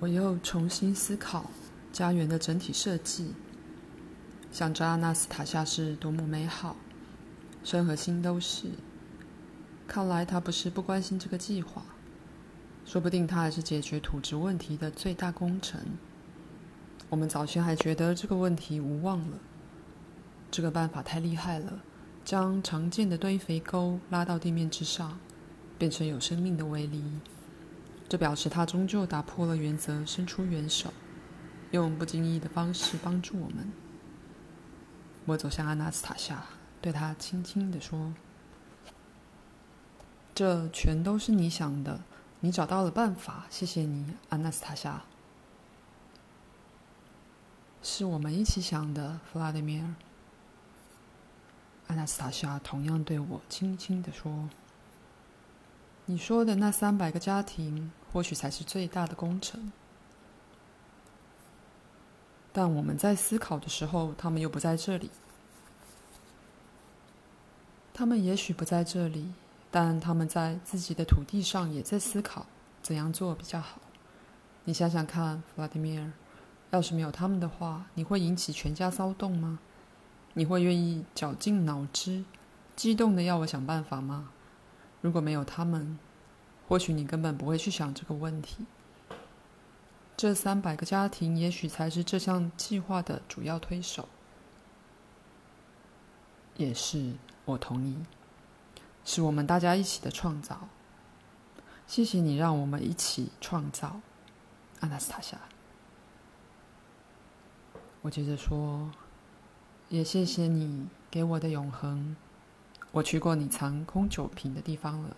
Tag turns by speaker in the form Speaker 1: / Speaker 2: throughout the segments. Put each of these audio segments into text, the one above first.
Speaker 1: 我又重新思考家园的整体设计，想着阿纳斯塔夏是多么美好，身和心都是。看来他不是不关心这个计划，说不定他还是解决土质问题的最大功臣。我们早先还觉得这个问题无望了，这个办法太厉害了，将常见的堆肥沟拉到地面之上，变成有生命的围篱。这表示他终究打破了原则，伸出援手，用不经意的方式帮助我们。我走向阿纳斯塔夏，对他轻轻地说：“这全都是你想的，你找到了办法，谢谢你，阿纳斯塔夏。是我们一起想的，弗拉德米尔。”阿纳斯塔夏同样对我轻轻地说。你说的那三百个家庭，或许才是最大的工程。但我们在思考的时候，他们又不在这里。他们也许不在这里，但他们在自己的土地上也在思考怎样做比较好。你想想看，弗拉迪米尔，要是没有他们的话，你会引起全家骚动吗？你会愿意绞尽脑汁，激动的要我想办法吗？如果没有他们，或许你根本不会去想这个问题。这三百个家庭也许才是这项计划的主要推手。也是，我同意，是我们大家一起的创造。谢谢你让我们一起创造，阿纳斯塔夏。我接着说，也谢谢你给我的永恒。我去过你藏空酒瓶的地方了，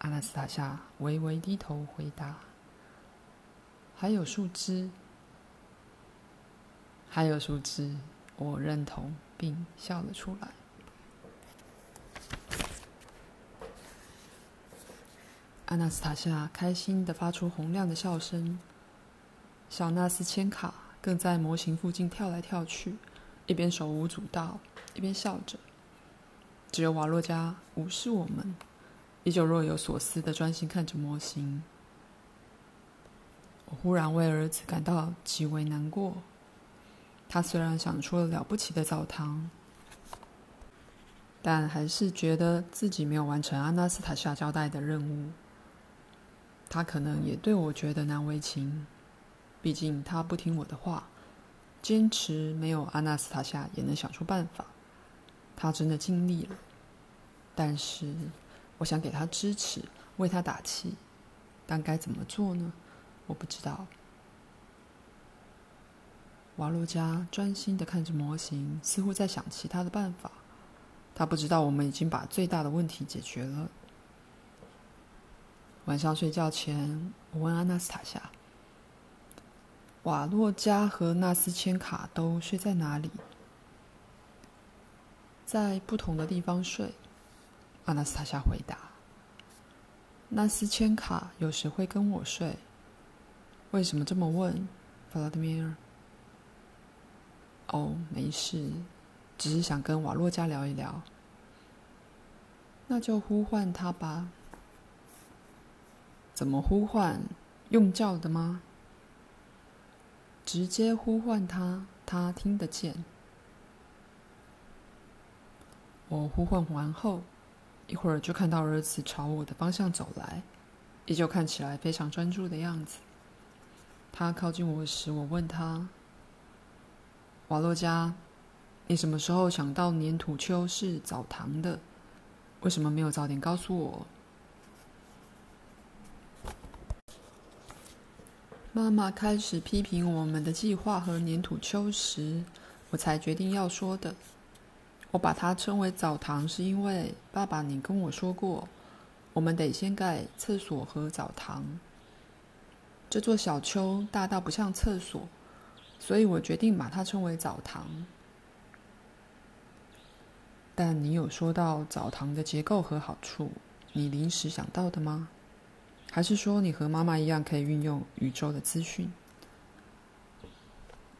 Speaker 1: 阿纳斯塔夏微微低头回答。还有树枝，还有树枝，我认同并笑了出来。阿纳斯塔夏开心地发出洪亮的笑声，小纳斯千卡更在模型附近跳来跳去，一边手舞足蹈，一边笑着。只有瓦洛加无视我们，依旧若有所思地专心看着模型。我忽然为儿子感到极为难过。他虽然想出了了不起的澡堂，但还是觉得自己没有完成阿纳斯塔夏交代的任务。他可能也对我觉得难为情，毕竟他不听我的话，坚持没有阿纳斯塔夏也能想出办法。他真的尽力了，但是我想给他支持，为他打气，但该怎么做呢？我不知道。瓦洛加专心地看着模型，似乎在想其他的办法。他不知道我们已经把最大的问题解决了。晚上睡觉前，我问阿纳斯塔夏：“瓦洛加和纳斯千卡都睡在哪里？”在不同的地方睡，阿纳斯塔夏回答。纳斯千卡有时会跟我睡。为什么这么问，弗拉德米尔？哦，没事，只是想跟瓦洛加聊一聊。那就呼唤他吧。怎么呼唤？用叫的吗？直接呼唤他，他听得见。我呼唤完后，一会儿就看到儿子朝我的方向走来，依旧看起来非常专注的样子。他靠近我时，我问他：“瓦洛加，你什么时候想到粘土丘是澡堂的？为什么没有早点告诉我？”妈妈开始批评我们的计划和粘土丘时，我才决定要说的。我把它称为澡堂，是因为爸爸，你跟我说过，我们得先盖厕所和澡堂。这座小丘大到不像厕所，所以我决定把它称为澡堂。但你有说到澡堂的结构和好处，你临时想到的吗？还是说你和妈妈一样可以运用宇宙的资讯？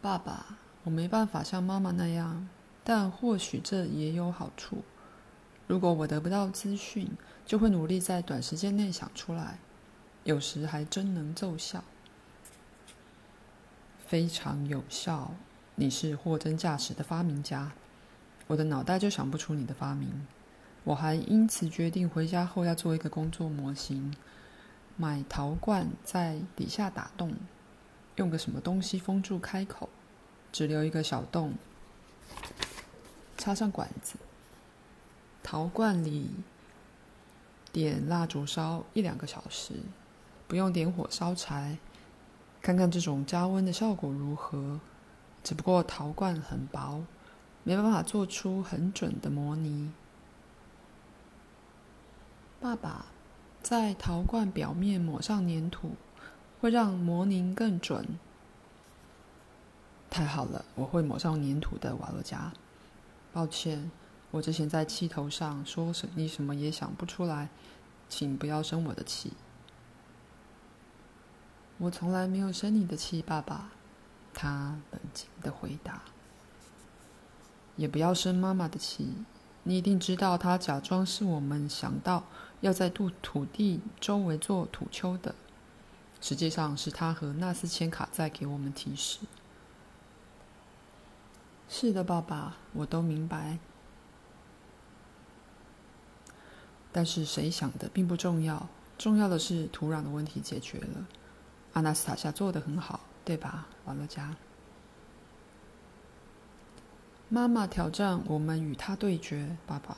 Speaker 1: 爸爸，我没办法像妈妈那样。但或许这也有好处。如果我得不到资讯，就会努力在短时间内想出来。有时还真能奏效，非常有效。你是货真价实的发明家，我的脑袋就想不出你的发明。我还因此决定回家后要做一个工作模型，买陶罐在底下打洞，用个什么东西封住开口，只留一个小洞，插上管子。陶罐里点蜡烛烧一两个小时，不用点火烧柴，看看这种加温的效果如何。只不过陶罐很薄，没办法做出很准的模拟。爸爸，在陶罐表面抹上粘土，会让模拟更准。太好了，我会抹上粘土的，瓦洛加。抱歉，我之前在气头上说什你什么也想不出来，请不要生我的气。我从来没有生你的气，爸爸。他冷静的回答。也不要生妈妈的气。你一定知道，他假装是我们想到。要在土土地周围做土丘的，实际上是他和纳斯千卡在给我们提示。是的，爸爸，我都明白。但是谁想的并不重要，重要的是土壤的问题解决了。阿纳斯塔夏做得很好，对吧，瓦洛加？妈妈挑战我们与他对决，爸爸。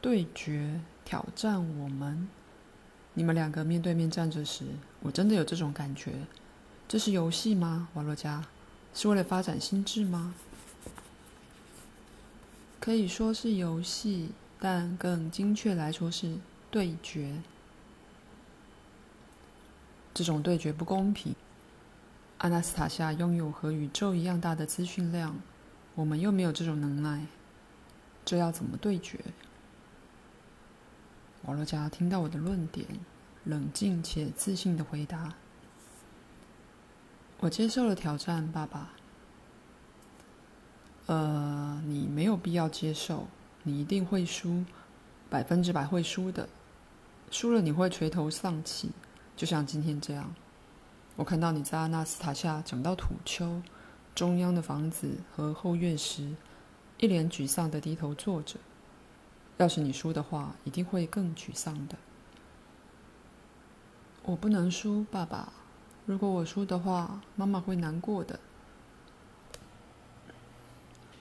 Speaker 1: 对决，挑战我们。你们两个面对面站着时，我真的有这种感觉。这是游戏吗，瓦洛加？是为了发展心智吗？可以说是游戏，但更精确来说是对决。这种对决不公平。阿纳斯塔夏拥有和宇宙一样大的资讯量，我们又没有这种能耐，这要怎么对决？瓦洛加听到我的论点，冷静且自信的回答：“我接受了挑战，爸爸。呃，你没有必要接受，你一定会输，百分之百会输的。输了你会垂头丧气，就像今天这样。我看到你在阿纳斯塔夏讲到土丘、中央的房子和后院时，一脸沮丧地低头坐着。”要是你输的话，一定会更沮丧的。我不能输，爸爸。如果我输的话，妈妈会难过的。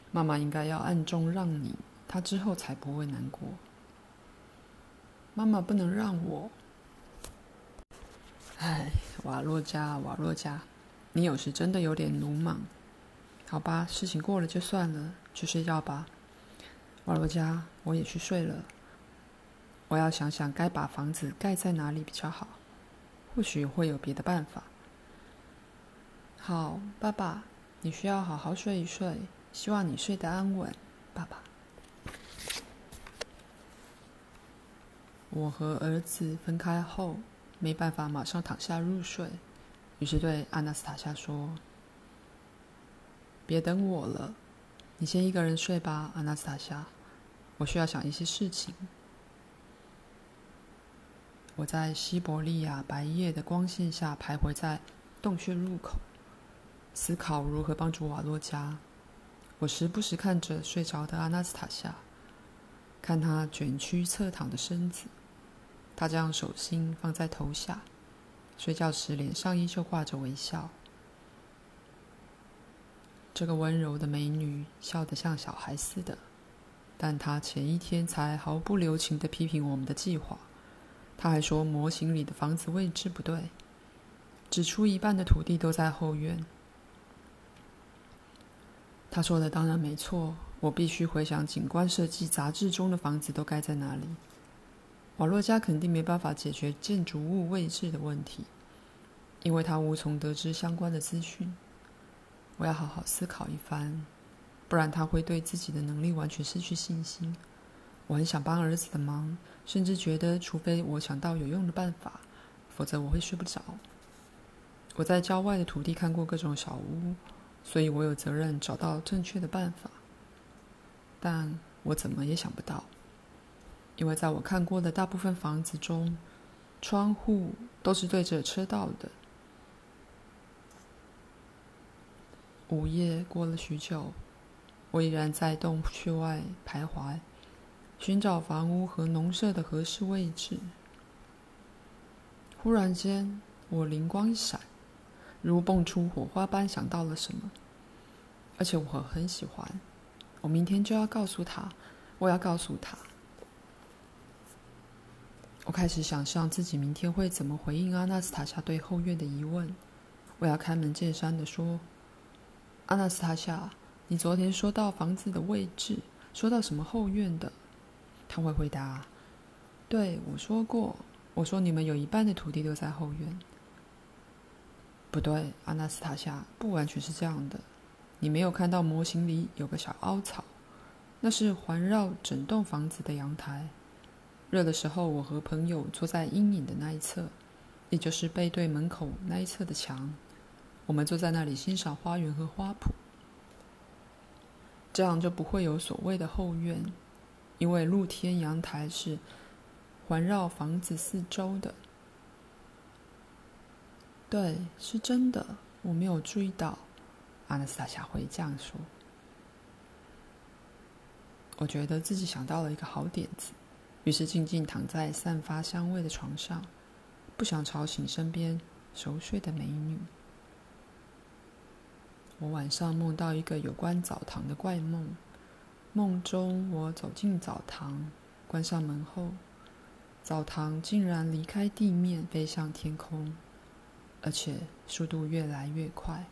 Speaker 1: 妈妈应该要暗中让你，她之后才不会难过。妈妈不能让我。唉，瓦洛加，瓦洛加，你有时真的有点鲁莽。好吧，事情过了就算了，去睡觉吧。瓦洛加，我也去睡了。我要想想该把房子盖在哪里比较好，或许会有别的办法。好，爸爸，你需要好好睡一睡，希望你睡得安稳，爸爸。我和儿子分开后，没办法马上躺下入睡，于是对阿纳斯塔夏说：“别等我了。”你先一个人睡吧，阿纳斯塔夏。我需要想一些事情。我在西伯利亚白夜的光线下徘徊在洞穴入口，思考如何帮助瓦洛加。我时不时看着睡着的阿纳斯塔夏，看他卷曲侧躺的身子，他将手心放在头下，睡觉时脸上依旧挂着微笑。这个温柔的美女笑得像小孩似的，但她前一天才毫不留情地批评我们的计划。她还说模型里的房子位置不对，指出一半的土地都在后院。他说的当然没错，我必须回想景观设计杂志中的房子都盖在哪里。瓦洛加肯定没办法解决建筑物位置的问题，因为他无从得知相关的资讯。我要好好思考一番，不然他会对自己的能力完全失去信心。我很想帮儿子的忙，甚至觉得，除非我想到有用的办法，否则我会睡不着。我在郊外的土地看过各种小屋，所以我有责任找到正确的办法。但我怎么也想不到，因为在我看过的大部分房子中，窗户都是对着车道的。午夜过了许久，我依然在洞穴外徘徊，寻找房屋和农舍的合适位置。忽然间，我灵光一闪，如蹦出火花般想到了什么，而且我很喜欢。我明天就要告诉他，我要告诉他。我开始想象自己明天会怎么回应阿纳斯塔夏对后院的疑问。我要开门见山地说：“阿纳斯塔夏，你昨天说到房子的位置，说到什么后院的？”他会回答：“对，我说过，我说你们有一半的土地都在后院。”不对，阿纳斯塔夏，不完全是这样的。你没有看到模型里有个小凹槽，那是环绕整栋房子的阳台。热的时候，我和朋友坐在阴影的那一侧，也就是背对门口那一侧的墙。我们坐在那里欣赏花园和花圃，这样就不会有所谓的后院，因为露天阳台是环绕房子四周的。对，是真的，我没有注意到。阿纳斯塔夏会这样说：“我觉得自己想到了一个好点子，于是静静躺在散发香味的床上，不想吵醒身边熟睡的美女。我晚上梦到一个有关澡堂的怪梦，梦中我走进澡堂，关上门后，澡堂竟然离开地面飞向天空，而且速度越来越快。”